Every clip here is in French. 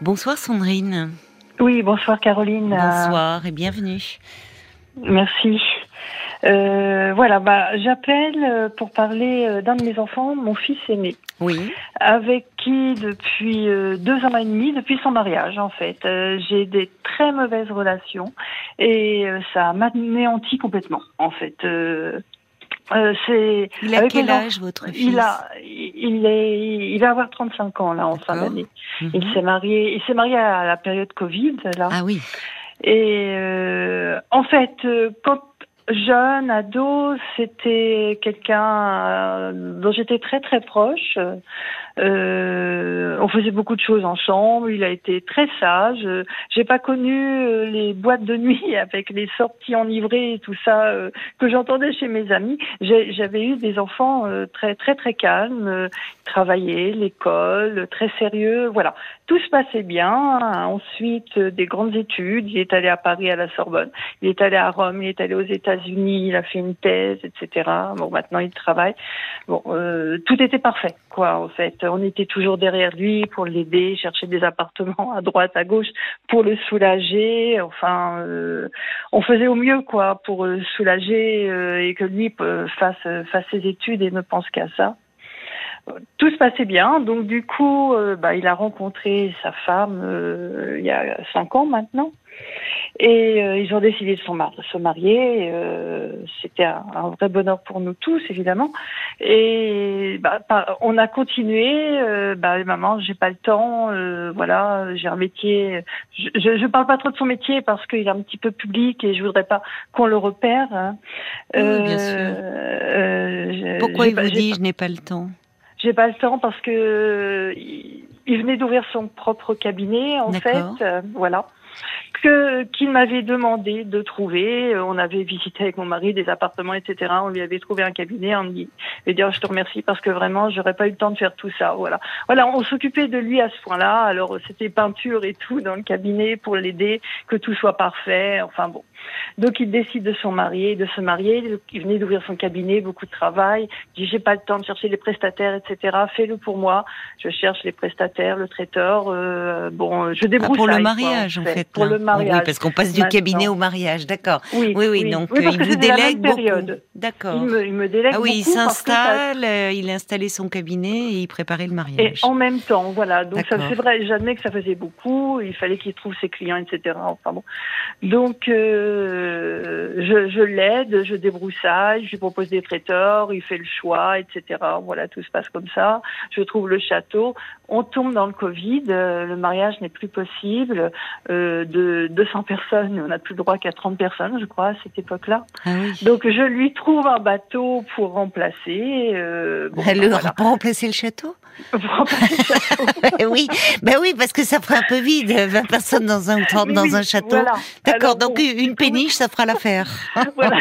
Bonsoir Sandrine. Oui, bonsoir Caroline. Bonsoir et bienvenue. Merci. Euh, voilà, bah, j'appelle euh, pour parler euh, d'un de mes enfants, mon fils aîné. Oui. Avec qui, depuis deux ans et demi, depuis son mariage, en fait, j'ai des très mauvaises relations et ça m'anéantit complètement, en fait. Euh, c'est il a quel âge votre fils Il a, il est, il va avoir 35 ans là en fin d'année. Il mhm. s'est marié, il s'est marié à la période Covid là. Ah oui. Et euh, en fait, euh, quand jeune ado, c'était quelqu'un dont j'étais très très proche. Euh, on faisait beaucoup de choses ensemble. Il a été très sage. J'ai pas connu euh, les boîtes de nuit avec les sorties enivrées et tout ça euh, que j'entendais chez mes amis. J'avais eu des enfants euh, très très très calmes, travaillaient, l'école, très sérieux. Voilà, tout se passait bien. Ensuite, des grandes études. Il est allé à Paris à la Sorbonne. Il est allé à Rome. Il est allé aux États-Unis. Il a fait une thèse, etc. Bon, maintenant il travaille. Bon, tout était parfait, quoi, en fait on était toujours derrière lui pour l'aider, chercher des appartements à droite, à gauche pour le soulager. Enfin, euh, on faisait au mieux quoi pour le soulager euh, et que lui euh, fasse fasse ses études et ne pense qu'à ça. Tout se passait bien, donc du coup, bah, il a rencontré sa femme il y a cinq ans maintenant. Et euh, ils ont décidé de se marier. Euh, C'était un, vrai bonheur pour nous tous, évidemment. Et bah, on a continué. Euh, bah, maman, j'ai pas le temps. Euh, voilà, j'ai un métier. Je, je, parle pas trop de son métier parce qu'il est un petit peu public et je voudrais pas qu'on le repère. Hein. Oui, bien sûr. Pourquoi il vous dit je n'ai pas le temps? J'ai pas le temps parce que il venait d'ouvrir son propre cabinet, en fait. voilà que qu'il m'avait demandé de trouver. Euh, on avait visité avec mon mari des appartements, etc. On lui avait trouvé un cabinet. On lui avait dit oh, je te remercie parce que vraiment j'aurais pas eu le temps de faire tout ça. Voilà, voilà. On s'occupait de lui à ce point-là. Alors c'était peinture et tout dans le cabinet pour l'aider, que tout soit parfait. Enfin bon. Donc il décide de se marier, de se marier. Il venait d'ouvrir son cabinet, beaucoup de travail. Il dit j'ai pas le temps de chercher les prestataires, etc. Fais-le pour moi. Je cherche les prestataires, le traiteur. Euh, bon, je débrouille. Ah, pour le mariage en fait. Pour le mariage. Oui, parce qu'on passe du cabinet au mariage, d'accord. Oui, oui, oui, Donc il vous délègue beaucoup. D'accord. Il me, il me délègue ah oui, il s'installe, euh, il a installé son cabinet et il préparait le mariage. Et en même temps, voilà. Donc c'est vrai, j'admets que ça faisait beaucoup. Il fallait qu'il trouve ses clients, etc. Enfin bon. Donc euh, je, je l'aide, je débroussaille, je lui propose des traiteurs, il fait le choix, etc. Voilà, tout se passe comme ça. Je trouve le château. On tombe dans le Covid, euh, le mariage n'est plus possible. Euh, de 200 personnes, on n'a plus le droit qu'à 30 personnes, je crois, à cette époque-là. Ah Donc je lui trouve un bateau pour remplacer. Euh, bon, Pour remplacer le château oui, ben oui, parce que ça fera un peu vide, 20 personnes dans un dans un château. D'accord, donc une péniche, ça fera l'affaire. voilà,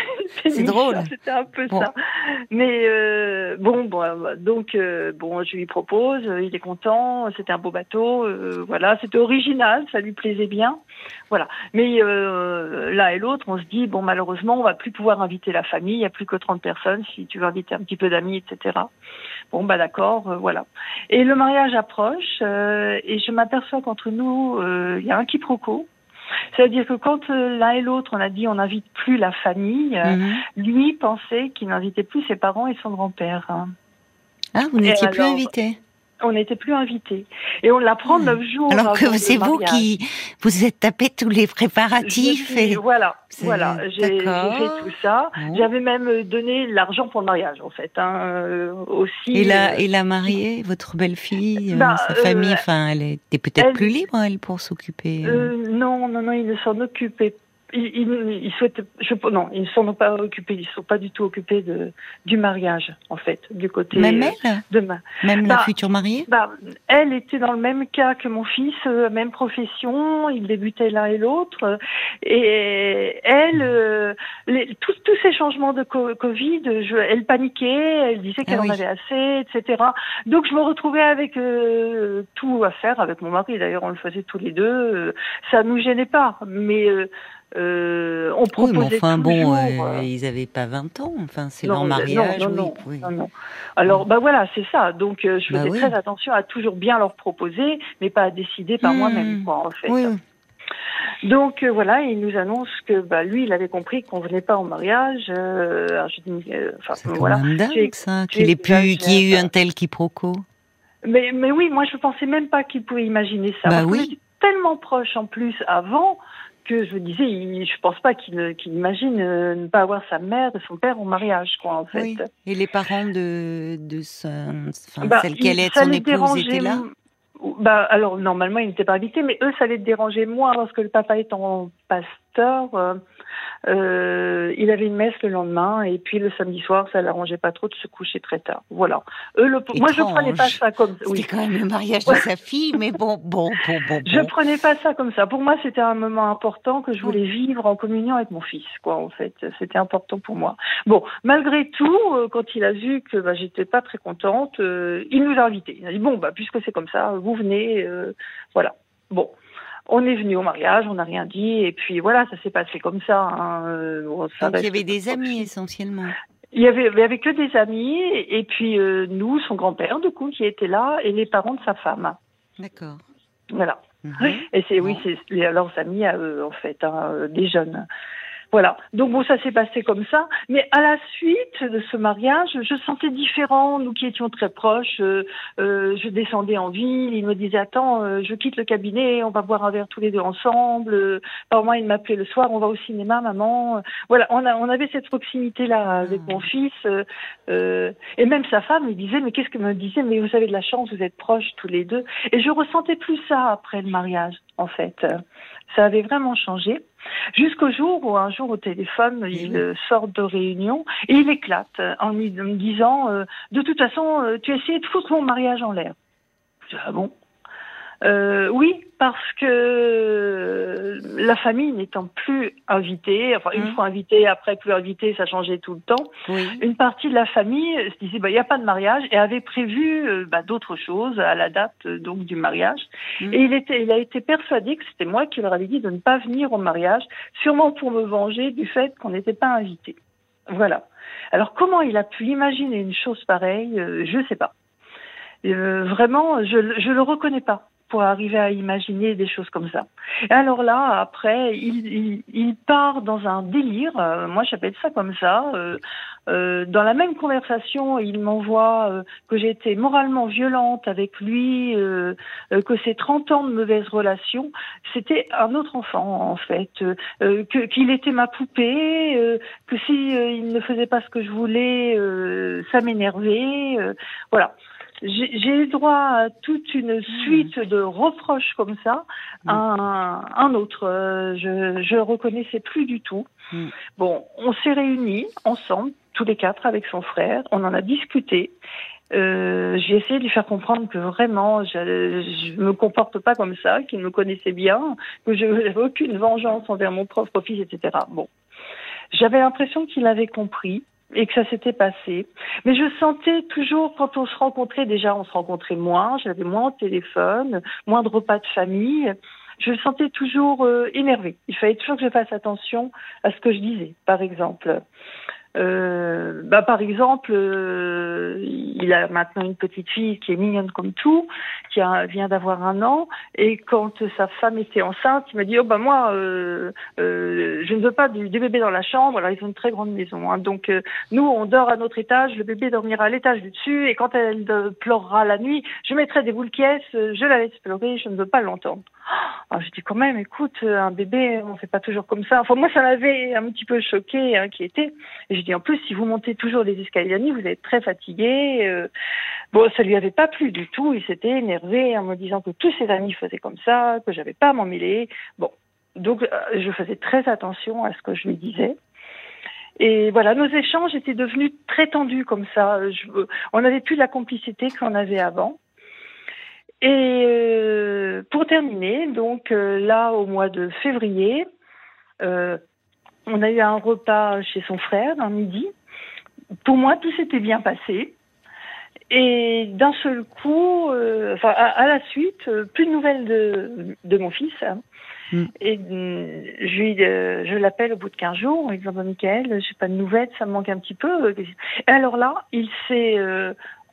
c'est drôle. C'était un peu ça. Mais euh, bon, bon, donc euh, bon, je lui propose, il est content, c'était un beau bateau, voilà, c'était original, ça lui plaisait bien, voilà. Mais l'un et l'autre, on se dit bon, malheureusement, on va plus pouvoir inviter la famille, il y a plus que 30 personnes. Si tu veux inviter un petit peu d'amis, etc. Bon, bah d'accord, voilà. Et le mariage approche, et je m'aperçois qu'entre nous, il y a un quiproquo. C'est-à-dire que quand euh, l'un et l'autre, on a dit on n'invite plus la famille, euh, mhm. lui pensait qu'il n'invitait plus ses parents et son grand-père. Ah, vous n'étiez plus invité on n'était plus invités. Et on l'apprend neuf jours. Alors que c'est vous qui vous êtes tapé tous les préparatifs. et... Voilà, voilà, j'ai fait tout ça. J'avais même donné l'argent pour le mariage, en fait, hein, euh, aussi. Et la, et la mariée, votre belle-fille, euh, bah, sa famille, euh, enfin, elle était peut-être plus libre, elle, pour s'occuper. non, non, non, il ne s'en occupait ils, ils, souhaitent, je, non, ils ne sont pas occupés, ils sont pas du tout occupés de, du mariage, en fait, du côté même elle? de ma, même la bah, future mariée? Bah, elle était dans le même cas que mon fils, euh, même profession, ils débutaient l'un et l'autre, et elle, euh, les, tous, tous ces changements de Covid, je, elle paniquait, elle disait qu'elle ah en avait assez, etc. Donc je me retrouvais avec euh, tout à faire avec mon mari. D'ailleurs, on le faisait tous les deux. ça nous gênait pas, mais Euh, on proposait enfin toujours, bon, euh, ils n'avaient pas 20 ans. Enfin, c'est leur mariage. Non, non, non, Alors, bah voilà, c'est ça. Donc, je faisais bah très attention à toujours bien leur proposer, mais pas à décider par hmm. moi-même, quoi, en fait. Donc voilà, il nous annonce que bah, lui, il avait compris qu'on venait pas au mariage. Euh, enfin, voilà. dingue ça, qu'il ait pu, qu'il y ait eu un tel quiproquo. Mais, mais oui, moi je pensais même pas qu'il pouvait imaginer ça. Bah oui. tellement proche en plus avant que je disais, il, je pense pas qu'il imagine euh, ne pas avoir sa mère et son père au mariage, quoi, en fait. Oui. Et les parents de, de enfin, bah, celle allait être son épouse étaient là? bah, alors normalement il n'était pas invité, mais eux ça les dérangeait moins parce que le papa étant pasteur, euh, euh, il avait une messe le lendemain et puis le samedi soir, ça l'arrangeait pas trop de se coucher très tard. Voilà. Eux, le... moi, je prenais pas ça comme. C'était oui. quand même le mariage de sa fille, mais bon, bon, bon, bon. Je prenais pas ça comme ça. Pour moi, c'était un moment important que je voulais vivre en communion avec mon fils, quoi. En fait, c'était important pour moi. Bon, malgré tout, euh, quand il a vu que bah, j'étais pas très contente, euh, il nous a invités. Il a dit bon, bah puisque c'est comme ça, vous venez, voilà. Bon. On est venu au mariage, on n'a rien dit, et puis voilà, ça s'est passé comme ça. Hein. Euh, Donc il y avait des amis essentiellement. Il y avait, il y avait que des amis, et puis euh, nous, son grand-père, du coup, qui était là, et les parents de sa femme. D'accord. Voilà. Mhm. Et c'est, oui, c'est leurs amis à eux, en fait, hein, euh, des jeunes. Voilà. Donc bon, ça s'est passé comme ça. Mais à la suite de ce mariage, je sentais différent. Nous qui étions très proches, euh, euh, je descendais en ville. Il me disait attends, euh, je quitte le cabinet, on va boire un verre tous les deux ensemble. par moi, il m'appelait le soir, on va au cinéma, maman. Voilà, on, a, on avait cette proximité là avec ah. mon fils. et même sa femme me disait mais qu'est-ce que me disait? Mais vous avez de la chance, vous êtes proches tous les deux. Et je ressentais plus ça après le mariage en fait. Ça avait vraiment changé. Jusqu'au jour où un jour au téléphone, il euh, sort de réunion et il éclate en me disant euh, De toute façon, euh, tu as essayé de foutre mon mariage en l'air. Ah bon? Euh, oui, parce que la famille n'étant plus invitée, enfin une mmh. fois invitée, après plus invitée, ça changeait tout le temps. Une partie de la famille se disait bah il n'y a pas de mariage et avait prévu euh, bah, d'autres choses à la date euh, donc du mariage. Mmh. Et il était, il a été persuadé que c'était moi qui leur avais dit de ne pas venir au mariage, sûrement pour me venger du fait qu'on n'était pas invité. Voilà. Alors comment il a pu imaginer une chose pareille, je ne sais pas. vraiment, je, je le reconnais pas pour arriver à imaginer des choses comme ça. Et alors là, après, il, il, part dans un délire, euh, moi j'appelle ça comme ça. Euh, euh, dans la même conversation, il m'envoie que j'ai été moralement violente avec lui, que ces 30 ans de mauvaises relations, c'était un autre enfant en fait, que qu'il était ma poupée, que si il ne faisait pas ce que je voulais, ça m'énervait, voilà j'ai eu droit à toute une suite de reproches comme ça. Mm. Un, un, autre, euh, je je reconnaissais plus du tout. Mm. Bon, on s'est réunis ensemble, tous les quatre, avec son frère. On en a discuté. Euh, j'ai essayé de lui faire comprendre que vraiment, je, je me comporte pas comme ça, qu'il me connaissait bien, que je n'avais aucune vengeance envers mon propre fils, etc. Bon, j'avais l'impression qu'il avait compris et que ça s'était passé. Mais je sentais toujours, quand on se rencontrait, déjà on se rencontrait moins, j'avais moins de téléphone, moins de repas de famille, je me sentais toujours euh, énervée. Il fallait toujours que je fasse attention à ce que je disais, par exemple. Euh, bah, par exemple, euh, il a maintenant une petite fille qui est mignonne comme tout, qui vient d'avoir un an, et quand sa femme était enceinte, il m'a dit oh bah moi, euh, euh je ne veux pas du, bébé dans la chambre. Alors ils ont une très grande maison, hein, donc euh, nous on dort à notre étage, le bébé dormira à l'étage du dessus, et quand elle pleurera la nuit, je mettrai des boules caisses, je la laisse pleurer, je ne veux pas l'entendre. Alors je dis quand même, écoute, un bébé, on fait pas toujours comme ça. Enfin moi ça m'avait un petit peu choqué, inquiété. Et je dis en plus, si vous montez toujours les escaliers vous êtes très fatigué. Euh. bon, ça lui avait pas plu du tout. Il s'était énervé en me disant que tous ses amis faisaient comme ça, que j'avais pas à m'en mêler. Bon, donc euh, je faisais très attention à ce que je lui disais. Et voilà, nos échanges étaient devenus très tendus comme ça. on n'avait plus la complicité qu'on avait avant. Et euh, pour terminer, donc euh, là, au mois de février, euh, on a eu un repas chez son frère un midi. Pour moi, tout s'était bien passé. Et d'un seul coup, euh, enfin, à, la suite, euh, plus de nouvelles de, de mon fils. Hein. Mm. Et euh, je, je l'appelle au bout de 15 jours en disant bah, Michael, j'ai pas de nouvelles, ça me manque un petit peu. Et alors là, il s'est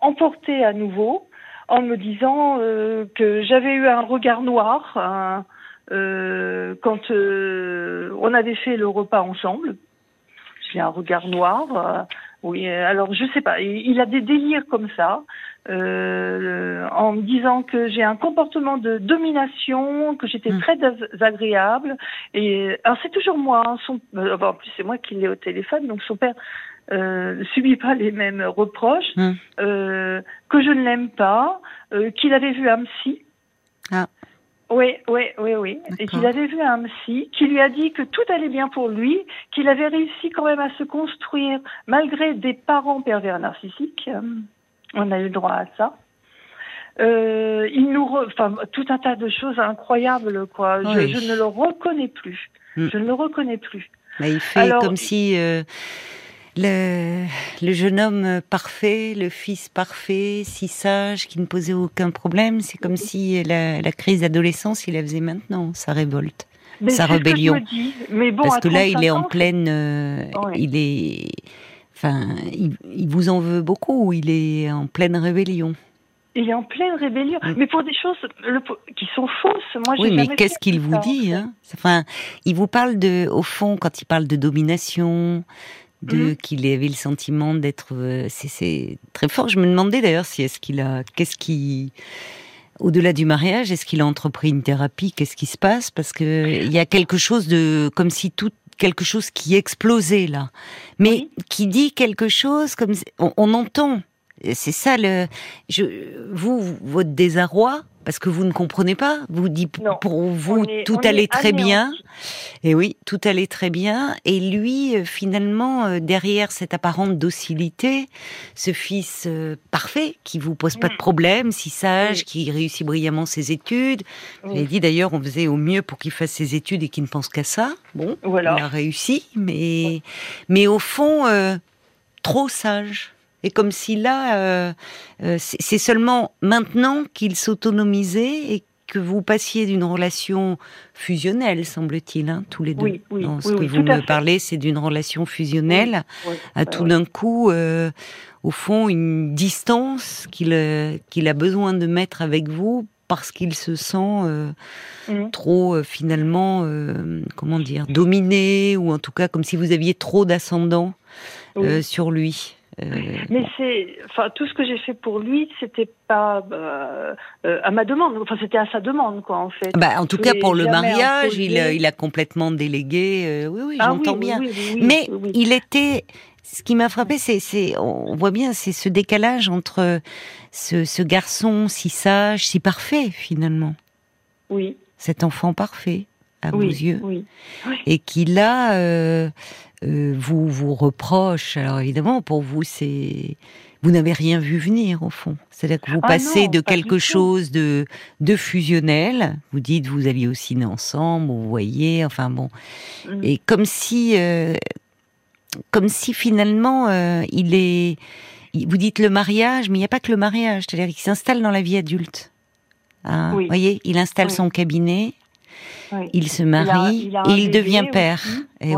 emporté à nouveau en me disant que j'avais eu un regard noir hein, quand on avait fait le repas ensemble. J'ai un regard noir. Oui, alors je sais pas. Il, a des délires comme ça, euh, en me disant que j'ai un comportement de domination, que j'étais hmm. très désagréable. Et alors c'est toujours moi. Hein, son, euh, en plus c'est moi qui l'ai au téléphone, donc son père euh, ne subit pas les mêmes reproches, hmm. euh, que je ne l'aime pas, euh, qu'il avait vu un psy. Ah. Oui, oui, oui, oui. Et qu'il avait vu un psy qui lui a dit que tout allait bien pour lui, qu'il avait réussi quand même à se construire malgré des parents pervers narcissiques. On a eu le droit à ça. Euh, il nous, enfin, tout un tas de choses incroyables, quoi. Je, ne le reconnais plus. Hmm. Je ne le reconnais plus. Mais il fait comme si. Euh le, le, jeune homme parfait, le fils parfait, si sage, qui ne posait aucun problème, c'est comme si la, la crise d'adolescence, il la faisait maintenant, sa révolte, sa rébellion. Mais bon, Parce que là, il est en pleine, euh, il est, enfin, il, il, vous en veut beaucoup, il est en pleine rébellion. Il est en pleine rébellion, mm. mais pour des choses qui sont fausses. Moi, oui, mais qu'est-ce qu'il vous dit hein? Enfin, il vous parle de, au fond, quand il parle de domination, de mhm. qu'il avait le sentiment d'être euh, c'est très fort. Je me demandais d'ailleurs si est-ce qu'il a qu'est-ce qui au-delà du mariage est-ce qu'il a entrepris une thérapie? Qu'est-ce qui se passe? Parce que il y a quelque chose de comme si tout quelque chose qui explosait là. Mais qui dit quelque chose comme on, on entend c'est ça le je vous votre désarroi parce que vous ne comprenez pas. Vous dites pour vous tout allait très bien. Et oui, tout allait très bien. Et lui, euh, finalement, euh, derrière cette apparente docilité, ce fils euh, parfait qui vous pose pas de mm. problème, si sage, qui réussit brillamment ses études. Avez dit d'ailleurs, on faisait au mieux pour qu'il fasse ses études et qu'il ne pense qu'à ça. Bon, voilà. il a réussi, mais mais au fond, trop sage. Et comme si là, euh, euh, c'est seulement maintenant qu'il s'autonomisait et que vous passiez d'une relation fusionnelle, semble-t-il, hein, tous les deux. Oui, oui, ce que vous me parlez, c'est d'une relation fusionnelle à tout d'un coup, euh, au fond, une distance qu'il qu'il a besoin de mettre avec vous parce qu'il se sent mmh. trop finalement, comment dire, dominé ou en tout cas comme si vous aviez trop d'ascendant sur lui. Euh, Mais c'est, enfin, tout ce que j'ai fait pour lui, c'était pas euh, euh, à ma demande. Enfin, c'était à sa demande, quoi, en fait. Bah, en tout cas, pour le mariage, il, il, a complètement délégué. oui, oui, ah j'entends bien. Mais il était. Ce qui m'a frappé, c'est, on voit bien, c'est ce décalage entre ce, ce garçon si sage, si parfait, finalement. Oui. Cet enfant parfait à vos yeux, oui. et qui là euh, euh, vous vous reproche. Alors évidemment, pour vous, c'est vous n'avez rien vu venir au fond. C'est-à-dire que vous ah passez de quelque chose de de fusionnel. Vous dites vous alliez au ciné ensemble, vous voyez, enfin bon, mm. et comme si euh, comme si finalement il est. Vous dites le mariage, mais il n'y a pas que le mariage. C'est-à-dire qu'il s'installe dans la vie adulte. Hein, Vous voyez, il installe son cabinet, il se marie et il devient père. Et,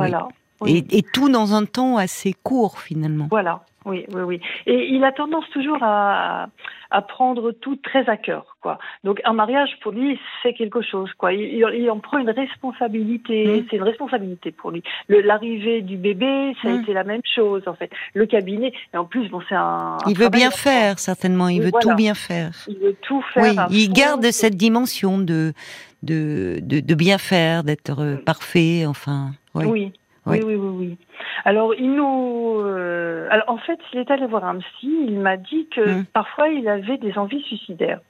Et, tout dans un temps assez court finalement. Voilà. Oui, oui, oui. Et il a tendance toujours à, à prendre tout très à cœur, quoi. Donc un mariage pour lui, c'est quelque chose, quoi. Il, en prend une responsabilité. Mmh. C'est une responsabilité pour lui. L'arrivée du bébé, ça a mmh. été la même chose, en fait. Le cabinet, et en plus, bon, c'est un. Il veut bien faire, certainement. Il veut tout bien faire. Il veut tout faire. Oui, il garde cette dimension de de, de, bien faire, d'être euh, parfait, enfin. Oui. Oui, oui, oui, oui. Alors, il nous. Euh, alors, en fait, il est allé voir un psy. Il m'a dit que hum. parfois, il avait des envies suicidaires.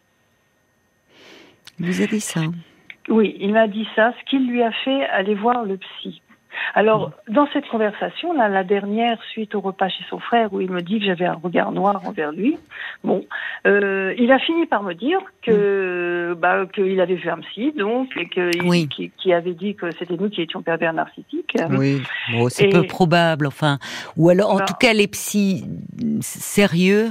Il vous a dit ça Oui, il m'a dit ça, ce qui lui a fait aller voir le psy. Alors, dans cette conversation, là, la dernière, suite au repas chez son frère, où il me dit que j'avais un regard noir envers lui, bon, euh, il a fini par me dire que, mm. bah, qu'il avait vu un psy, donc, et que, qui, avait dit que c'était nous qui étions pervers narcissiques. Oui, bon, c'est peu probable, enfin. Ou alors, en tout cas, les psys sérieux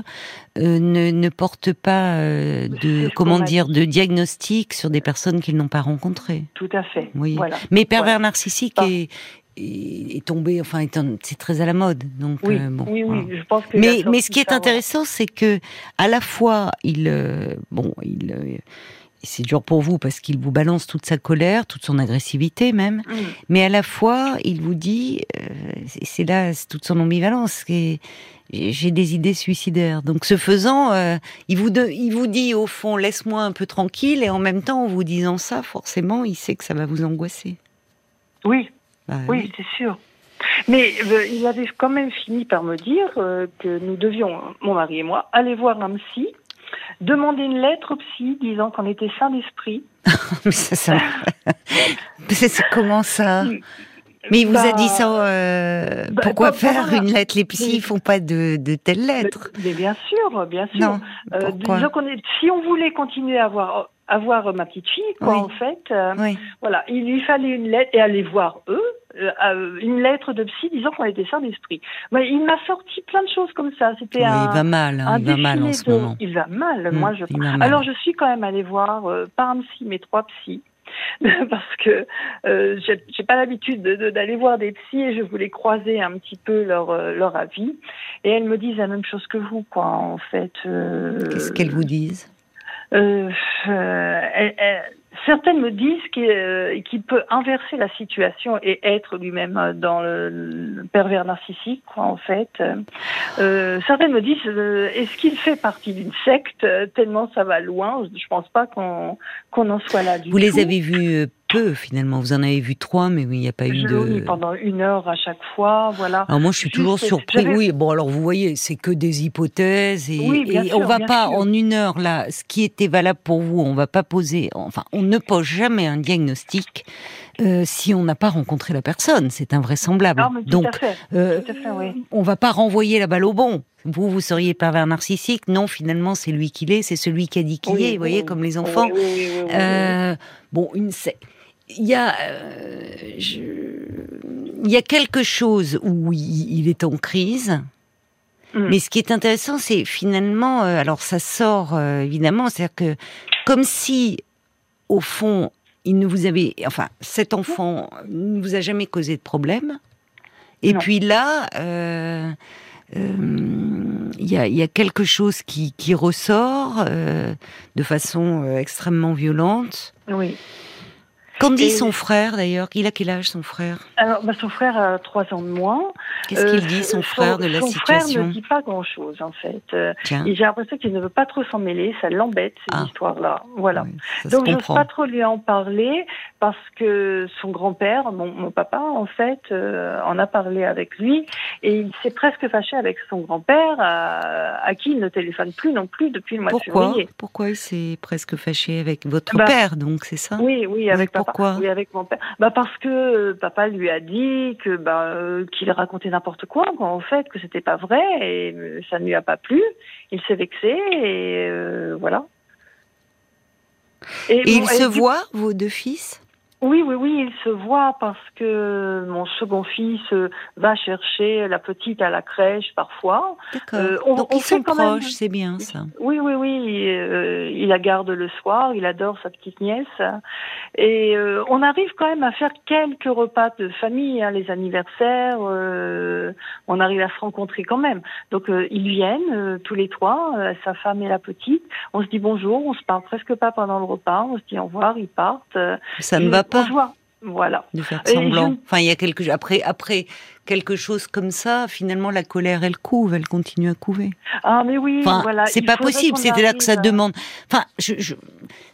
euh, ne, ne portent pas euh, de comment dire de diagnostic sur des personnes qu'ils n'ont pas rencontrées. Tout à fait. Oui. Mais pervers narcissique est, est, tombé, enfin, c'est très à la mode. Donc, oui, bon, oui, oui, je pense que. Mais, mais ce qui est intéressant, c'est que à la fois, il, bon, il c'est dur pour vous parce qu'il vous balance toute sa colère, toute son agressivité même, mm. mais à la fois il vous dit, euh, c'est là toute son ambivalence, j'ai des idées suicidaires. Donc ce faisant, euh, il, vous il vous dit au fond laisse-moi un peu tranquille et en même temps en vous disant ça, forcément il sait que ça va vous angoisser. Oui, bah oui, c'est sûr. Mais euh, il avait quand même fini par me dire que nous devions, mon mari et moi, aller voir un psy demander une lettre au psy disant qu'on était sain d'esprit. Mais ça, c'est comment ça? Mais il vous a dit ça. Bah, euh, bah, pourquoi faire une lettre? Les psys ne font pas de, de telles lettres. Mais, bien sûr, bien sûr. Non, euh, est, si on voulait continuer à avoir avoir ma petite fille, quoi, en fait. Euh, voilà, il lui fallait une lettre et aller voir eux, euh, euh, une lettre de psy disant qu'on était sain d'esprit. Mais il m'a sorti plein de choses comme ça. C'était un. Il va mal, hein, il va mal en ce moment. Il va mal, moi je. Alors je suis quand même allée voir pas un psy mais trois psys. parce que euh, j'ai pas l'habitude d'aller voir des psys et je voulais croiser un petit peu leur leur avis et elles me disent la même chose que vous quoi en fait. Qu'est-ce qu'elles vous disent? Euh, euh certaines me disent euh, qu'il peut inverser la situation et être lui-même dans le, pervers narcissique, quoi, en fait. Euh, certaines me disent est-ce qu'il fait partie d'une secte tellement ça va loin? Je pense pas qu'on qu'on en soit là du Vous les avez vus peu finalement. Vous en avez vu trois, mais oui, il n'y a pas eu de. Oui, pendant une heure à chaque fois, voilà. Alors moi, je suis toujours surpris. Oui, bon, alors vous voyez, c'est que des hypothèses et, et on va pas en une heure là. Ce qui était valable pour vous, on va pas poser. Enfin, on ne pose jamais un diagnostic. Euh, si on n'a pas rencontré la personne, c'est invraisemblable. Donc, euh, on va pas renvoyer la balle au bon. Vous, vous seriez pervers narcissique Non, finalement, c'est lui qui l'est, c'est celui qui a dit qu'il est, vous voyez, comme les enfants. Euh, bon, une, il y a, euh, il y a quelque chose où il, est en crise. Mm. Mais ce qui est intéressant, c'est finalement, euh, alors ça sort euh, évidemment, c'est-à-dire que comme si, au fond, il ne vous avait, enfin, cet enfant ne vous a jamais causé de problème. Et puis là, il y, a, y, a, quelque chose qui, qui ressort de façon extrêmement violente. Oui. Qu'en dit son frère d'ailleurs Il a quel âge son frère? Alors, bah, son frère a trois ans de moins. Qu'est-ce qu'il dit son frère de la situation Son frère ne dit pas grand-chose en fait. Euh, j'ai l'impression qu'il ne veut pas trop s'en mêler, ça l'embête cette ah. histoire-là. Voilà. Donc je n'ose pas trop lui en parler parce que son grand-père, mon, papa en fait, euh, en a parlé avec lui et il s'est presque fâché avec son grand-père à, qui il ne téléphone plus non plus depuis le mois de février. Pourquoi il s'est presque fâché avec votre bah, père donc c'est ça? Oui, oui, avec papa. Oui, avec mon père. Bah parce que euh, papa lui a dit que bah euh, qu'il racontait n'importe quoi, en fait, que c'était pas vrai et euh, ça ne lui a pas plu. Il s'est vexé et voilà. Et, il se voit vos deux fils? Oui, oui, oui, il se voit parce que mon second fils va chercher la petite à la crèche parfois. D'accord. Euh, Donc ils sont proches, c'est bien ça. Oui, oui, oui. Euh, il la garde le soir, il adore sa petite nièce. Et euh, on arrive quand même à faire quelques repas de famille, hein, les anniversaires. on arrive à se rencontrer quand même. Donc ils viennent tous les trois, sa femme et la petite. On se dit bonjour, on se parle presque pas pendant le repas, on se dit au revoir, ils partent. Ça ne va pas. Voilà. De faire semblant. Enfin, il y a quelque après après quelque chose comme ça. Finalement, la colère, elle couve, elle continue à couver. Ah mais oui. Enfin, voilà. C'est pas possible. C'était là que ça demande. Enfin, je,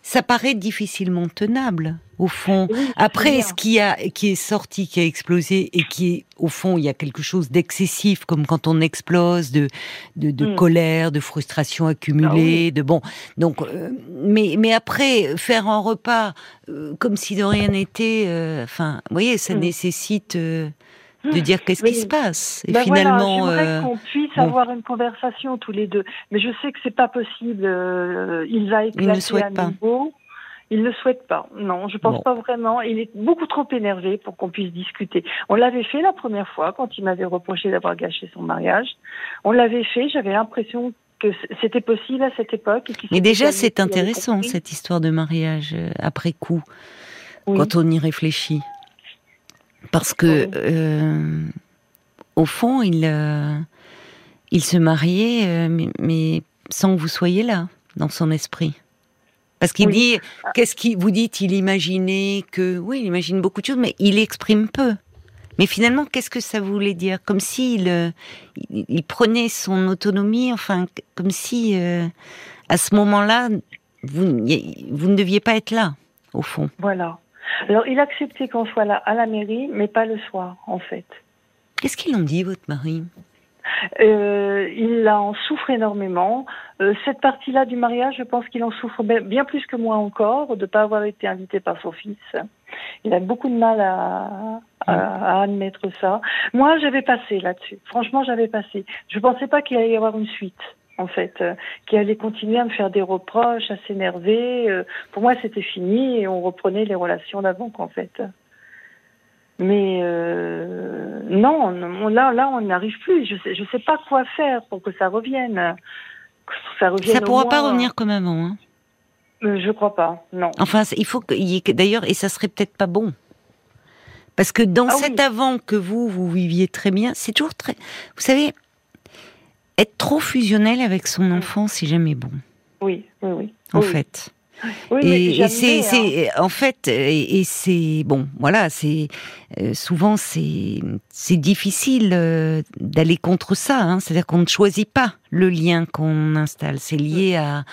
ça paraît difficilement tenable au fond. Après, ce qui a, qui est sorti, qui a explosé et qui est, au fond, il y a quelque chose d'excessif, comme quand on explose de, de, mm. colère, de frustration accumulée, ah de bon. Donc, euh, mais, mais après, faire un repas euh, comme si de rien n'était, euh, enfin, vous voyez, ça mm. nécessite de dire qu'est-ce qui se passe? Et ben finalement, voilà, qu'on puisse avoir une conversation tous les deux, mais je sais que c'est pas possible. il va éclater à nouveau. Il ne souhaite pas. Non, je pense pas vraiment. Il est beaucoup trop énervé pour qu'on puisse discuter. On l'avait fait la première fois quand il m'avait reproché d'avoir gâché son mariage. On l'avait fait. J'avais l'impression que c'était possible à cette époque. Mais déjà, c'est intéressant cette histoire de mariage euh, après coup, quand on y réfléchit, parce que euh, au fond, il euh, il se mariait, mais, sans que vous soyez là dans son esprit. Parce qu'il dit, qu'est-ce qu'il vous dites Il imaginait que, oui, il imagine beaucoup de choses, mais il exprime peu. Mais finalement, qu'est-ce que ça voulait dire? Comme s'il euh, il, prenait son autonomie, enfin, comme si euh, à ce moment-là, vous, vous ne deviez pas être là, au fond. Voilà. Alors, il acceptait qu'on soit là à la mairie, mais pas le soir, en fait. Qu'est-ce qu'ils ont dit, votre mari? Euh, il en souffre énormément. Euh, cette partie-là du mariage, je pense qu'il en souffre bien plus que moi encore de ne pas avoir été invité par son fils. Il a beaucoup de mal à, à, admettre ça. Moi, j'avais passé là-dessus. Franchement, j'avais passé. Je ne pensais pas qu'il allait y avoir une suite en fait, euh, qu'il allait continuer à me faire des reproches, à s'énerver. Euh, pour moi, c'était fini et on reprenait les relations d'avant, qu'en fait. Mais euh, non, là, là, on n'arrive plus. Je sais, je sais pas quoi faire pour que ça revienne. ça revienne. Ça pourra pas revenir comme avant. Hein. Je crois pas. Non. Enfin, il faut qu'il y ait d'ailleurs, et ça serait peut-être pas bon. Parce que dans ah cet avant que vous, vous viviez très bien, c'est toujours très. Vous savez, être trop fusionnel avec son enfant, c'est jamais bon. Oui, oui, oui. En fait. Oui, et, c'est, hein. en fait, et, c'est bon, voilà, c'est euh, souvent c'est c'est difficile euh, d'aller contre ça. Hein, c'est-à-dire qu'on ne choisit pas le lien qu'on installe. C'est lié à,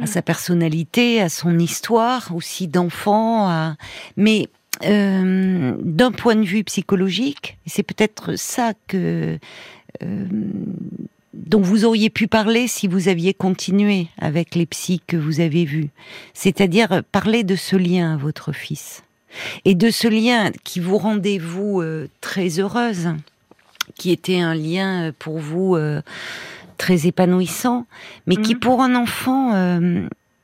à, sa personnalité, à son histoire aussi d'enfant. Mais euh, d'un point de vue psychologique, c'est peut-être ça que dont vous auriez pu parler si vous aviez continué avec les psys que vous avez vus. C'est-à-dire parler de ce lien à votre fils. Et de ce lien qui vous rendait vous euh, très heureuse, qui était un lien euh, pour vous euh, très épanouissant, mais qui mhm. pour un enfant,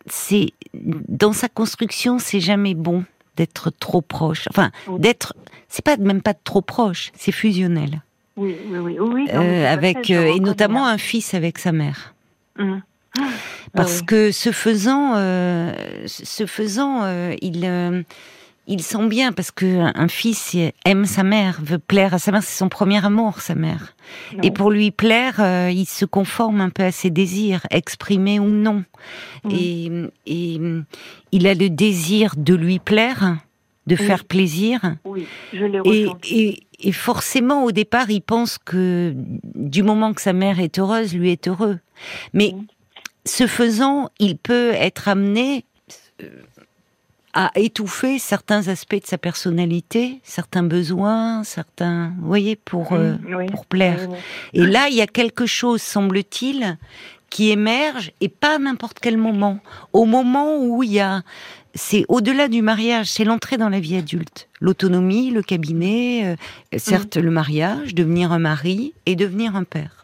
c'est dans sa construction, c'est jamais bon d'être trop proche. Enfin, d'être, c'est pas même pas trop proche, c'est fusionnel. Oui, oui, oui. Euh, avec, euh, et notamment un fils avec sa mère. Mmh. Parce que ce faisant, euh, ce faisant, il, il sent bien parce que un fils aime sa mère, veut plaire à sa mère, c'est son premier amour, sa mère. Et pour lui plaire, il se conforme un peu à ses désirs, exprimés ou non. Mmh. Et, et il a le désir de lui plaire, de faire plaisir. Oui, je l'ai et, et, forcément, au départ, il pense que du moment que sa mère est heureuse, lui est heureux. Mais ce faisant, il peut être amené euh, à étouffer certains aspects de sa personnalité, certains besoins, certains, vous voyez, pour, euh, pour plaire. Et là, il y a quelque chose, semble-t-il, qui émerge, et pas à n'importe quel moment. Au moment où il y a c'est au-delà du mariage, c'est l'entrée dans la vie adulte. L'autonomie, le cabinet, euh, certes le mariage, devenir un mari et devenir un père.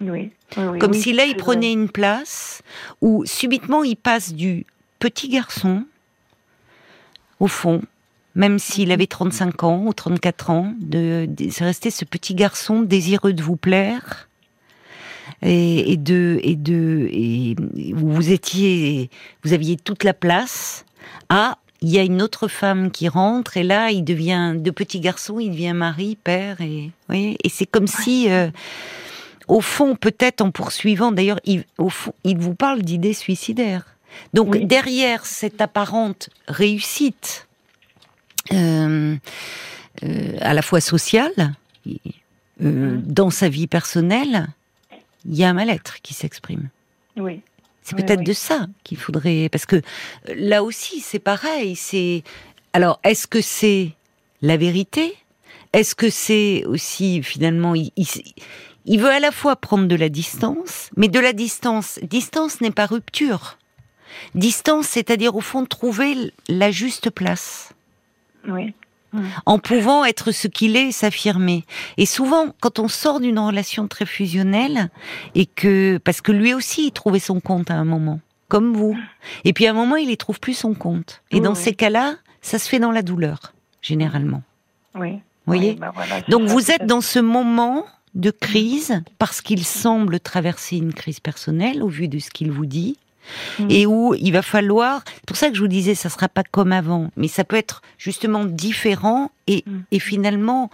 Oui. Comme si là, il prenait une place où subitement il passe du petit garçon, au fond, même s'il avait 35 ans ou 34 ans, de, de rester ce petit garçon désireux de vous plaire, et, de et de et vous étiez vous aviez toute la place ah, il y a une autre femme qui rentre et là, il devient de petit garçon, il devient mari, père et oui, et c'est comme si, euh, au fond, peut-être en poursuivant, d'ailleurs, il, au fond, il vous parle d'idées suicidaires. Donc derrière cette apparente réussite, euh, euh, à la fois sociale, dans sa vie personnelle, il y a un mal-être qui s'exprime. Oui. C'est peut-être de ça qu'il faudrait, parce que euh, là aussi c'est pareil. C'est alors est-ce que c'est la vérité? Est-ce que c'est aussi finalement il, il, veut à la fois prendre de la distance, mais de la distance, distance n'est pas rupture. Distance, c'est-à-dire au fond trouver la juste place. Oui. En pouvant être ce qu'il est, s'affirmer. Et souvent, quand on sort d'une relation très fusionnelle, et que parce que lui aussi il trouvait son compte à un moment, comme vous, et puis à un moment il y trouve plus son compte. Et dans ces cas-là, ça se fait dans la douleur, généralement. Oui. Vous voyez. Bah Donc vous êtes dans ce moment de crise parce qu'il semble traverser une crise personnelle au vu de ce qu'il vous dit. Mm. Et où il va falloir, c'est pour ça que je vous disais, ça sera pas comme avant, mais ça peut être justement différent et, mm. et finalement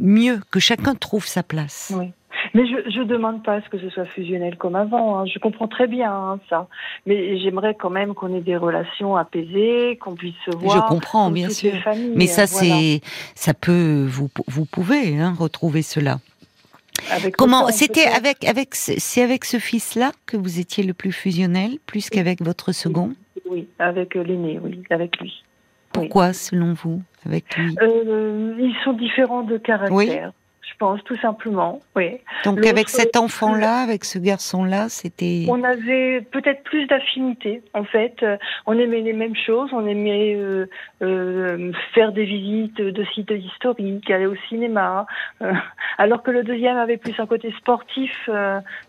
mieux, que chacun trouve sa place. Oui. Mais je ne demande pas à ce que ce soit fusionnel comme avant. Hein. Je comprends très bien hein, ça. Mais j'aimerais quand même qu'on ait des relations apaisées, qu'on puisse se voir. Je comprends, bien sûr. Mais ça, c'est, ça peut, vous, vous pouvez hein, retrouver cela. Avec Comment C'était avec avec c'est avec ce fils-là que vous étiez le plus fusionnel, plus qu'avec votre second? Oui, avec l'aîné, oui, avec lui. Pourquoi, selon vous, avec lui? Euh, Ils sont différents de caractère je pense, tout simplement. Oui. Donc avec cet enfant-là, avec ce garçon-là, c'était. On avait peut-être plus d'affinité. En fait, euh, on aimait les mêmes choses. On aimait euh, euh, faire des visites de sites historiques, aller au cinéma. alors que le deuxième avait plus un côté sportif.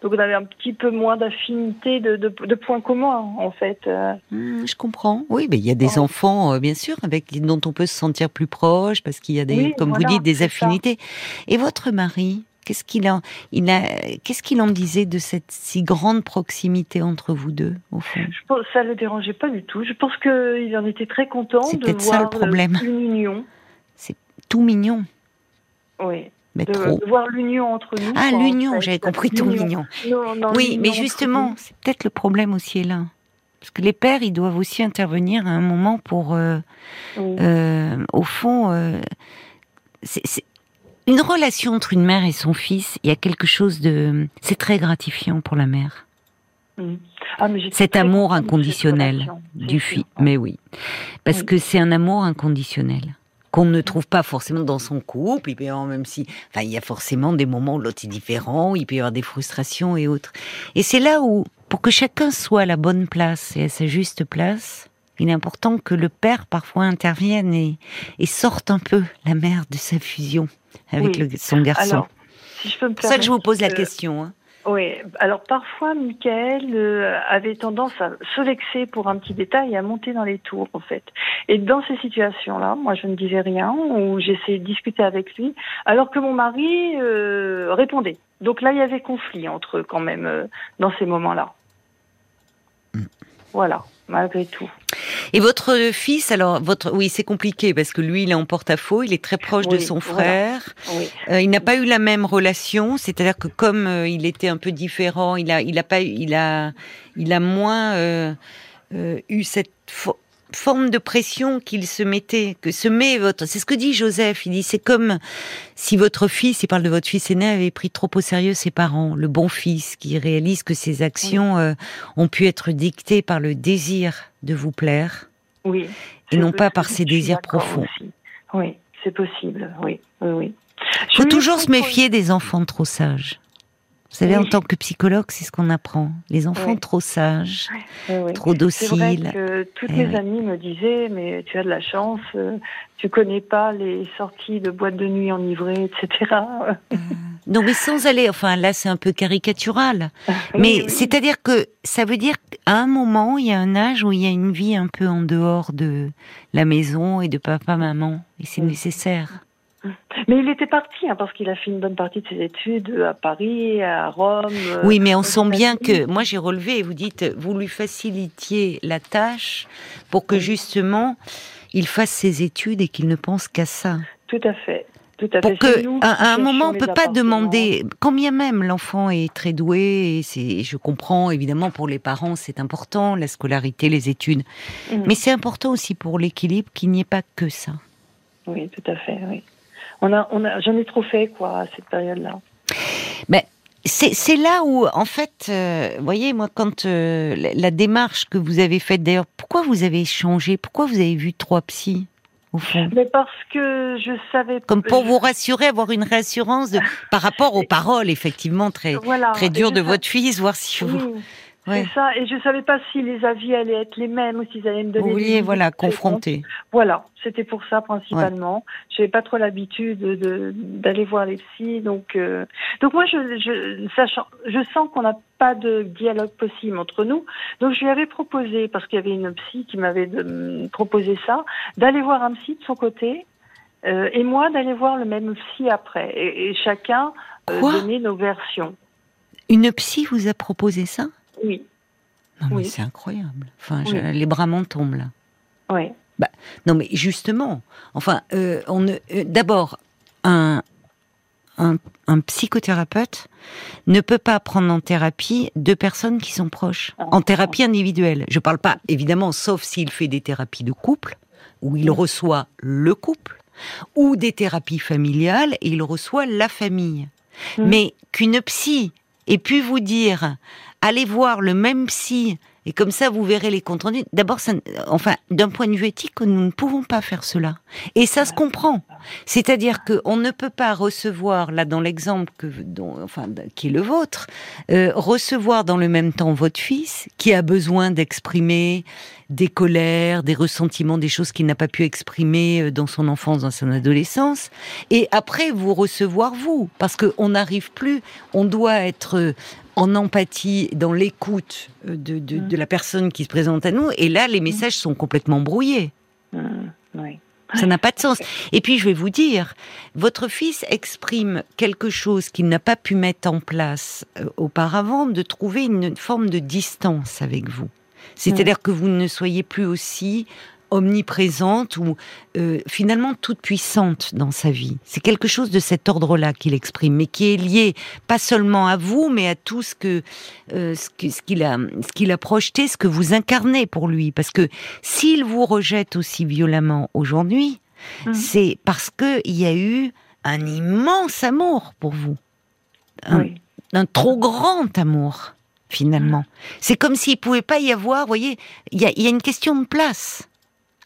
donc on avait un petit peu moins d'affinité, de, de, points communs, en fait. Hmm, je comprends. Oui, mais il y a des enfants, bien sûr, avec dont on peut se sentir plus proche parce qu'il y a des, comme vous dites, des affinités. Et votre mari, qu'est-ce qu'il en, il a, qu'est-ce qu'il en disait de cette si grande proximité entre vous deux, au fond? Je pense, Ça le dérangeait pas du tout. Je pense qu'il en était très content de voir ça, le problème. une union. C'est tout mignon. Oui. Mais de, trop. voir l'union entre nous. Ah, l'union, j'avais compris tout mignon. oui, mais justement, c'est peut-être le problème aussi est là. Parce que les pères, ils doivent aussi intervenir à un moment pour, euh, euh, au fond, euh, c'est une relation entre une mère et son fils, il y a quelque chose de... C'est très gratifiant pour la mère. Mm. Ah, Cet amour inconditionnel du fils. Mais oui. Parce que c'est un amour inconditionnel qu'on ne trouve pas forcément dans son couple. Il peut y avoir même si, enfin, il y a forcément des moments où l'autre est différent, il peut y avoir des frustrations et autres. Et c'est là où, pour que chacun soit à la bonne place et à sa juste place, il est important que le père parfois intervienne et, et sorte un peu la mère de sa fusion avec son garçon. C'est ça que je vous pose la question. Hein. Oui, alors parfois, Michael euh, avait tendance à se vexer pour un petit détail et à monter dans les tours, en fait. Et dans ces situations-là, moi, je ne disais rien, ou j'essayais de discuter avec lui, alors que mon mari euh, répondait. Donc là, il y avait conflit entre eux, quand même, euh, dans ces moments-là. Mm. Voilà malgré tout. Et votre fils, alors, votre, oui, c'est compliqué parce que lui, il est en porte-à-faux, il est très proche de son frère. Euh, il n'a pas eu la même relation, c'est-à-dire que comme euh, il était un peu différent, il a, il a pas, il a, il a moins euh, eu cette forme de pression qu'il se mettait, que se met votre. C'est ce que dit Joseph. Il dit c'est comme si votre fils, il parle de votre fils aîné, avait pris trop au sérieux ses parents, le bon fils qui réalise que ses actions euh, ont pu être dictées par le désir de vous plaire, oui, et non pas par ses désirs profonds. Oui, c'est possible. Oui, oui, oui. Il faut toujours se méfier des enfants trop sages. Vous savez, en tant que psychologue, c'est ce qu'on apprend. Les enfants trop sages, trop dociles. Vrai que toutes mes amies me disaient, mais tu as de la chance, euh, tu connais pas les sorties de boîtes de nuit enivrées, etc. Euh, non, mais sans aller, enfin là, c'est un peu caricatural. mais c'est-à-dire que ça veut dire qu'à un moment, il y a un âge où il y a une vie un peu en dehors de la maison et de papa-maman, et c'est nécessaire. Mais il était parti, hein, parce qu'il a fait une bonne partie de ses études à Paris, à Rome. Oui, mais on sent bien que, moi j'ai relevé, et vous dites, vous lui facilitiez la tâche pour que justement il fasse ses études et qu'il ne pense qu'à ça. Tout à fait. Tout à pour fait. que, à, un moment, on peut pas demander, combien même l'enfant est très doué, et c'est, je comprends évidemment pour les parents c'est important, la scolarité, les études, mm. mais c'est important aussi pour l'équilibre qu'il n'y ait pas que ça. Oui, tout à fait, oui on a, on a, j'en ai trop fait quoi à cette période-là. Mais c'est là où, en fait, euh, voyez, moi, quand euh, la, démarche que vous avez faite, d'ailleurs, pourquoi vous avez changé? Pourquoi vous avez vu trois psys au fond? Mais parce que je savais. Comme pour vous rassurer, avoir une réassurance de, par rapport aux paroles, effectivement, très, très dures de votre fils, voir si vous. C'est ça, et je savais pas si les avis allaient être les mêmes ou s'ils allaient me donner. Vous vouliez, voilà, confronter. Voilà, c'était pour ça principalement. Je J'avais pas trop l'habitude de d'aller voir les psys, donc euh, donc moi je je sachant, je sens qu'on n'a pas de dialogue possible entre nous, donc je lui avais proposé parce qu'il y avait une psy qui m'avait proposé ça, d'aller voir un psy de son côté euh, et moi d'aller voir le même psy après, et, et chacun donner nos versions. Une psy vous a proposé ça? Oui. Non, mais Oui. c'est incroyable. Enfin, je- les bras m'en tombent là. Oui. Non, mais justement, enfin, euh, on ne- euh, d'abord, un, un, un psychothérapeute ne peut pas prendre en thérapie deux personnes qui sont proches, Ah. en thérapie individuelle. Je parle pas, évidemment, sauf s'il fait des thérapies de couple, où il reçoit le couple, ou des thérapies familiales, et il reçoit la famille. Mm. Mais qu'une psy ait pu vous dire, allez voir le même psy, et comme ça vous verrez les comptes rendus. D'abord, enfin, d'un point de vue éthique, nous ne pouvons pas faire cela. Et ça se comprend. C'est-à-dire qu'on ne peut pas recevoir, là dans l'exemple que, dont, enfin, qui est le vôtre, euh, recevoir dans le même temps votre fils qui a besoin d'exprimer des colères, des ressentiments, des choses qu'il n'a pas pu exprimer euh, dans son enfance, dans son adolescence, et après vous recevoir vous, parce qu'on n'arrive plus, on doit être euh, en empathie, dans l'écoute euh, de, de, de la personne qui se présente à nous, et là les messages sont complètement brouillés. Mm, oui. Ça n'a pas de sens. Et puis je vais vous dire, votre fils exprime quelque chose qu'il n'a pas pu mettre en place euh, auparavant, de trouver une forme de distance avec vous. C'est-à-dire que vous ne soyez plus aussi omniprésente ou euh, finalement toute puissante dans sa vie. C'est quelque chose de cet ordre-là qu'il exprime, mais qui est lié pas seulement à vous, mais à tout ce que euh, ce qu'il a ce qu'il a projeté, ce que vous incarnez pour lui. Parce que s'il vous rejette aussi violemment aujourd'hui, Mhm. c'est parce que il y a eu un immense amour pour vous, un, Oui. un trop grand amour finalement. C'est comme s'il pouvait pas y avoir, vous voyez, il y y a une question de place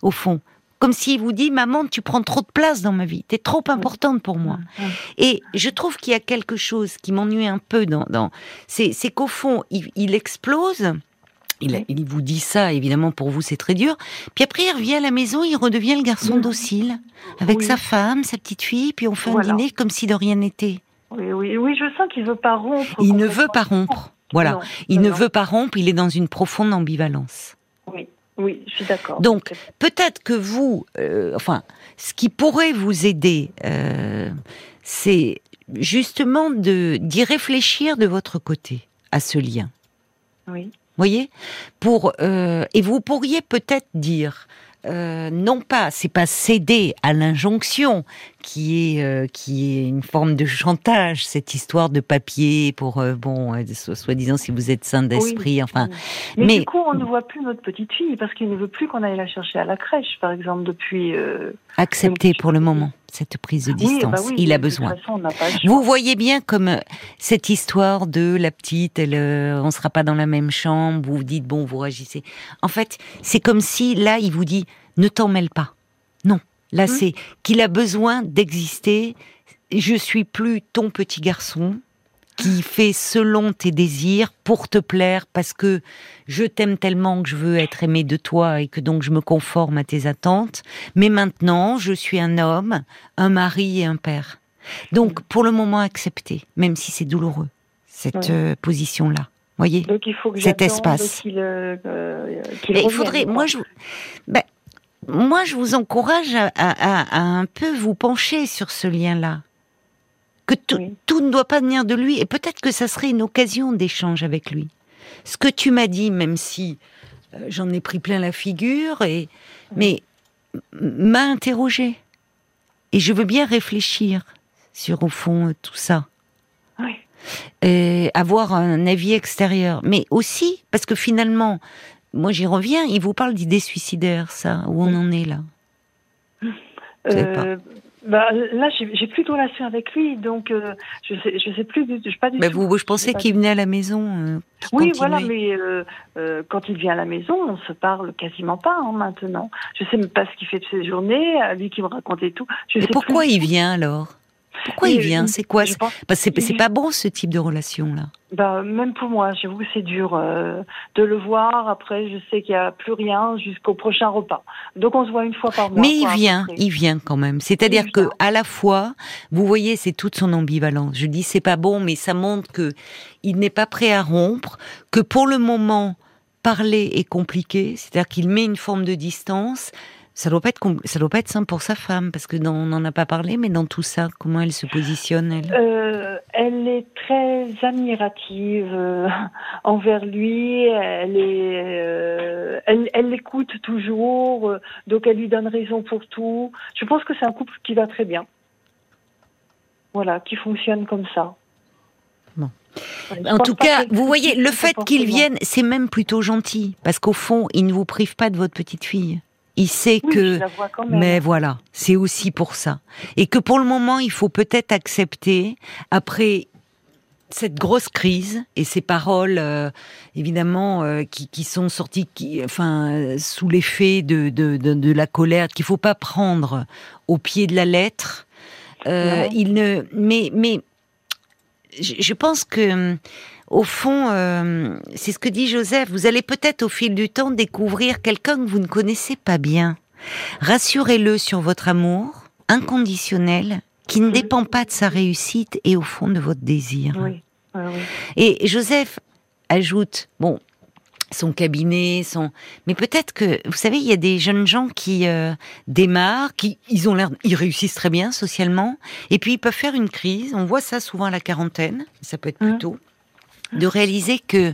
au fond. Comme s'il vous dit, maman, tu prends trop de place dans ma vie, t'es trop importante pour moi. Et je trouve qu'il y a quelque chose qui m'ennuie un peu dans, dans c'est, qu'au fond, il, il explose. Il, vous dit ça, évidemment, pour vous, c'est très dur. Puis après, il revient à la maison, il redevient le garçon docile, avec Oui. sa femme, sa petite fille, puis on fait Voilà. un dîner comme si de rien n'était. Oui, oui, oui, je sens qu'il veut pas rompre. Il ne veut pas rompre. Voilà. Non, Il non, ne veut pas rompre, il est dans une profonde ambivalence. Oui, je suis d'accord. Donc, peut-être que vous, euh, enfin, ce qui pourrait vous aider, euh, c'est justement de d'y réfléchir de votre côté à ce lien. oui, voyez? Pour euh, et vous pourriez peut-être dire euh, non pas c'est pas céder à l'injonction qui est euh, qui est une forme de chantage cette histoire de papier pour euh, bon euh, so- soi-disant si vous êtes sain d'esprit enfin mais, mais- du coup, on ne voit plus notre petite fille parce qu'il ne veut plus qu'on aille la chercher à la crèche, par exemple, depuis. Accepter pour le moment cette prise de oui, distance bah oui, il a besoin façon. Vous voyez bien comme euh, cette histoire de la petite, elle, euh, on sera pas dans la même chambre. Vous vous dites bon, vous réagissez. En fait, c'est comme si là, il vous dit ne t'en mêle pas. Non, là, Mhm. c'est qu'il a besoin d'exister. Je suis plus ton petit garçon qui fait selon tes désirs pour te plaire parce que je t'aime tellement que je veux être aimé de toi et que donc je me conforme à tes attentes. Mais maintenant, je suis un homme, un mari et un père. Donc, pour le moment, accepter, même si c'est douloureux, cette Ouais. euh, position-là. Voyez? Donc il faut que cet espace. qu'il euh, euh, qu'il Mais il faudrait, moi je, ben, moi je vous encourage à, à- à- à un peu vous pencher sur ce lien-là. Que tout, Oui. tout ne doit pas venir de lui, et peut-être que ça serait une occasion d'échange avec lui. Ce que tu m'as dit, même si euh, j'en ai pris plein la figure, et mais m'a interrogé, et je veux bien réfléchir sur au fond euh, tout ça Oui. et avoir un avis extérieur. Mais aussi, parce que finalement, moi j'y reviens, il vous parle d'idées suicidaires, ça, où on en est là? savez pas. Euh, bah, là, j'ai de relation avec lui, donc euh, je sais, je sais plus, du- pas du Bah, tout. vous, je pensais qu'il venait à la maison. euh, Oui, continuait. voilà, mais euh, euh, quand il vient à la maison, on se parle quasiment pas hein, maintenant. Je sais même pas ce qu'il fait de ses journées, lui qui me racontait tout. Je Mais sais pourquoi plus. il vient alors? Pourquoi il vient? C'est quoi? c'est- pense- il- pas bon ce type de relation là. Bah, même pour moi, j'avoue que c'est dur euh, de le voir. Après, je sais qu'il y a plus rien jusqu'au prochain repas. Donc, on se voit une fois par mois. Mais il vient, il vient quand même. C'est-à-dire que vient. à la fois, vous voyez, c'est toute son ambivalence. Je dis c'est pas bon, mais ça montre que il n'est pas prêt à rompre, que pour le moment parler est compliqué. C'est-à-dire qu'il met une forme de distance. Ça doit pas être ça doit pas être simple pour sa femme parce que dans, on n'en a pas parlé, mais dans tout ça, comment elle se positionne elle? Euh, Elle est très admirative euh, envers lui. Elle est, euh, elle, l'écoute toujours, donc elle lui donne raison pour tout. Je pense que c'est un couple qui va très bien. Voilà, qui fonctionne comme ça. Bon. En tout cas, vous voyez, le fait qu'ils viennent, c'est même plutôt gentil, parce qu'au fond, ils ne vous privent pas de votre petite fille. Il sait que, mais voilà, c'est aussi pour ça. Et que pour le moment, il faut peut-être accepter, après cette grosse crise et ces paroles, euh, évidemment, euh, qui, qui, sont sorties, qui, enfin, sous l'effet de, de, de, de, la colère, qu'il faut pas prendre au pied de la lettre. Euh, il ne, mais, mais, je pense que au fond, euh, c'est ce que dit Joseph, vous allez peut-être au fil du temps découvrir quelqu'un que vous ne connaissez pas bien. Rassurez-le sur votre amour inconditionnel qui ne dépend pas de sa réussite et au fond de votre désir. Et Joseph ajoute, bon, son cabinet, son. Mais peut-être que, vous savez, il y a des jeunes gens qui euh, démarrent, qui ils ont l'air, ils réussissent très bien socialement, et puis ils peuvent faire une crise. On voit ça souvent à la quarantaine, ça peut être plus mmh. tôt de réaliser que,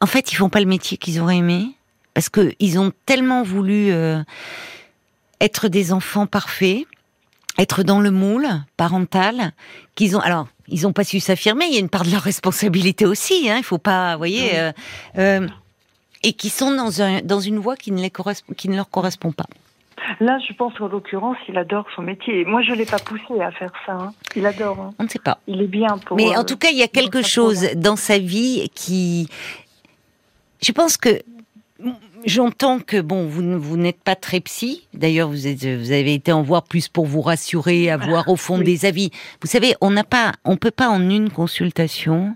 en fait, ils font pas le métier qu'ils auraient aimé parce que ils ont tellement voulu euh, être des enfants parfaits, être dans le moule parental, qu'ils ont alors ils ont pas su s'affirmer. Il y a une part de leur responsabilité aussi. Hein, il faut pas, vous voyez, euh, euh, et qui sont dans un dans une voie qui ne les correspond, qui ne leur correspond pas. Là, je pense en l'occurrence, il adore son métier. Moi, je ne l'ai pas poussé à faire ça. Hein. Il adore. Hein. On ne sait pas. Il est bien pour. Mais en euh, tout cas, il y a quelque chose dans sa vie qui. Je pense que. J'entends que bon, vous, vous n'êtes pas très psy. D'ailleurs, vous, êtes, vous avez été en voir plus pour vous rassurer, avoir au fond des avis. Vous savez, on n'a pas, on peut pas en une consultation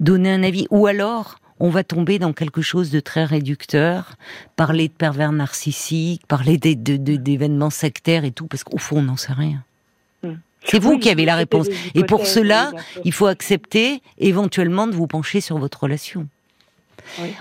donner un avis. Ou alors, on va tomber dans quelque chose de très réducteur, parler de pervers narcissiques, parler d'événements sectaires et tout, parce qu'au fond, on n'en sait rien. Hmm. C'est vous qui avez la réponse. Et pour cela, il faut accepter éventuellement de vous pencher sur votre relation.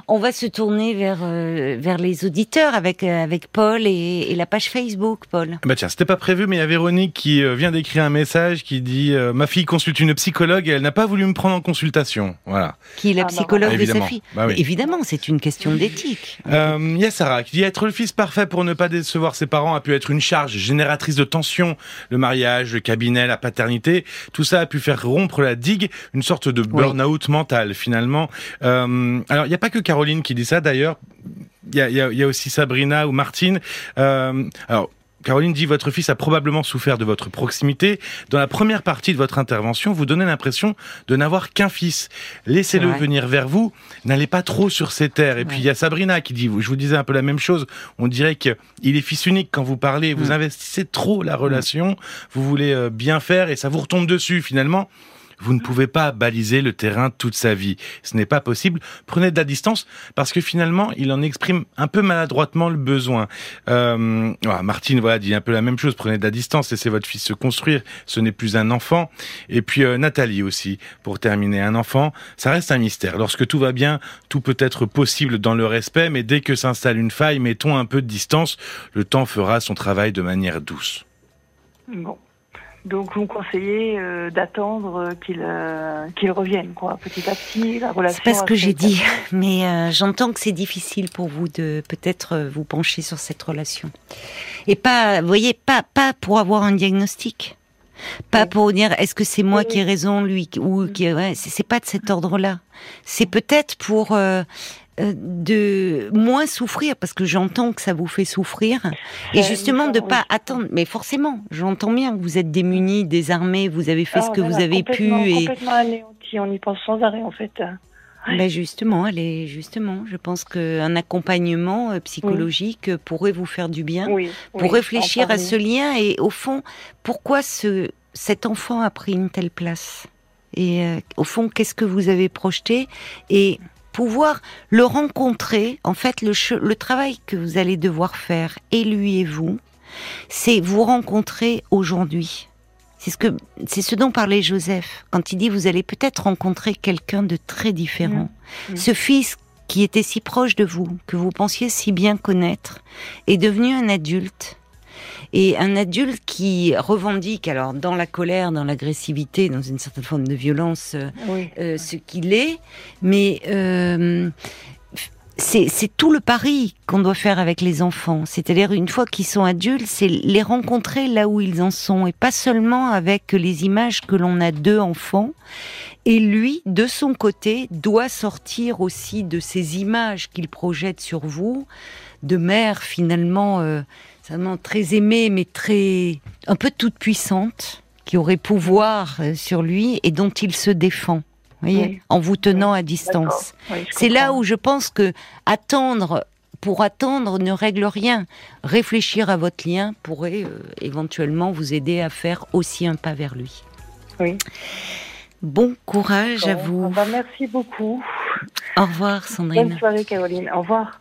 On va se tourner vers euh, vers les auditeurs avec euh, avec Paul et, la page Facebook, Paul. Bah tiens, c'était pas prévu, mais il y a Véronique qui euh, vient d'écrire un message qui dit ma fille consulte une psychologue et elle n'a pas voulu me prendre en consultation. Voilà. Qui est la ah, bah, psychologue de sa fille bah Évidemment, c'est une question d'éthique. Il y a Sarah qui dit être le fils parfait pour ne pas décevoir ses parents a pu être une charge génératrice de tension. Le mariage, le cabinet, la paternité, tout ça a pu faire rompre la digue, une sorte de burn-out mental finalement. alors il n'y a pas que Caroline qui dit ça d'ailleurs. Il y a, aussi Sabrina ou Martine. Euh, alors. Caroline dit votre fils a probablement souffert de votre proximité. Dans la première partie de votre intervention, vous donnez l'impression de n'avoir qu'un fils. Laissez-le venir vers vous. N'allez pas trop sur ses terres. Et puis il y a Sabrina qui dit, je vous disais un peu la même chose. On dirait qu'il est fils unique quand vous parlez. Vous mm. investissez trop la relation. Vous voulez euh, bien faire et ça vous retombe dessus finalement. Vous ne pouvez pas baliser le terrain toute sa vie. Ce n'est pas possible. Prenez de la distance parce que finalement, il en exprime un peu maladroitement le besoin. Euh, Martine, voilà, dit un peu la même chose. Prenez de la distance, laissez votre fils se construire. Ce n'est plus un enfant. Et puis euh, Nathalie aussi, pour terminer, un enfant, ça reste un mystère. Lorsque tout va bien, tout peut être possible dans le respect, mais dès que s'installe une faille, mettons un peu de distance. Le temps fera son travail de manière douce. Bon. Donc, vous conseillez euh, d'attendre euh, qu'il euh, qu'il revienne, quoi, petit à petit, la relation. C'est pas ce que j'ai dit, mais j'entends que c'est difficile pour vous de peut-être vous pencher sur cette relation. Et pas, vous voyez, pas, pas pour avoir un diagnostic. Pas pour dire est-ce que c'est moi qui ai raison, lui, ou qui, ouais, c'est pas de cet ordre-là. C'est peut-être pour euh, de moins souffrir parce que j'entends que ça vous fait souffrir. Et justement de pas attendre. Mais forcément j'entends bien que vous êtes démunis désarmés vous avez fait ce ah, que vous avez pu et complètement anéanti. On y pense sans arrêt en fait. Ben justement, allez, justement, je pense qu'un accompagnement euh, psychologique pourrait vous faire du bien. Pour réfléchir à ce lien et au fond, pourquoi ce, cet enfant a pris une telle place? Et euh, au fond, qu'est-ce que vous avez projeté? Et pouvoir le rencontrer, en fait, le, le travail que vous allez devoir faire, et lui et vous, c'est vous rencontrer aujourd'hui. C'est ce que, c'est ce dont parlait Joseph quand il dit vous allez peut-être rencontrer quelqu'un de très différent. Mmh. Mmh. Ce fils qui était si proche de vous, que vous pensiez si bien connaître, est devenu un adulte. Et un adulte qui revendique, alors dans la colère, dans l'agressivité, dans une certaine forme de violence, euh, Oui. euh, ce qu'il est, mais euh, c'est c'est tout le pari qu'on doit faire avec les enfants. C'est-à-dire, une fois qu'ils sont adultes, c'est les rencontrer là où ils en sont, et pas seulement avec les images que l'on a d'eux enfants. Et lui, de son côté, doit sortir aussi de ces images qu'il projette sur vous, de mère finalement, euh, certainement très aimée, mais très un peu toute puissante, qui aurait pouvoir euh, sur lui et dont il se défend. Voyez, Oui. en vous tenant à distance. Oui, C'est là où je pense que attendre pour attendre ne règle rien. Réfléchir à votre lien pourrait euh, éventuellement vous aider à faire aussi un pas vers lui. Oui. Bon courage à vous. bah, merci beaucoup. Au revoir Sandrine. Bonne soirée, Caroline. Au revoir.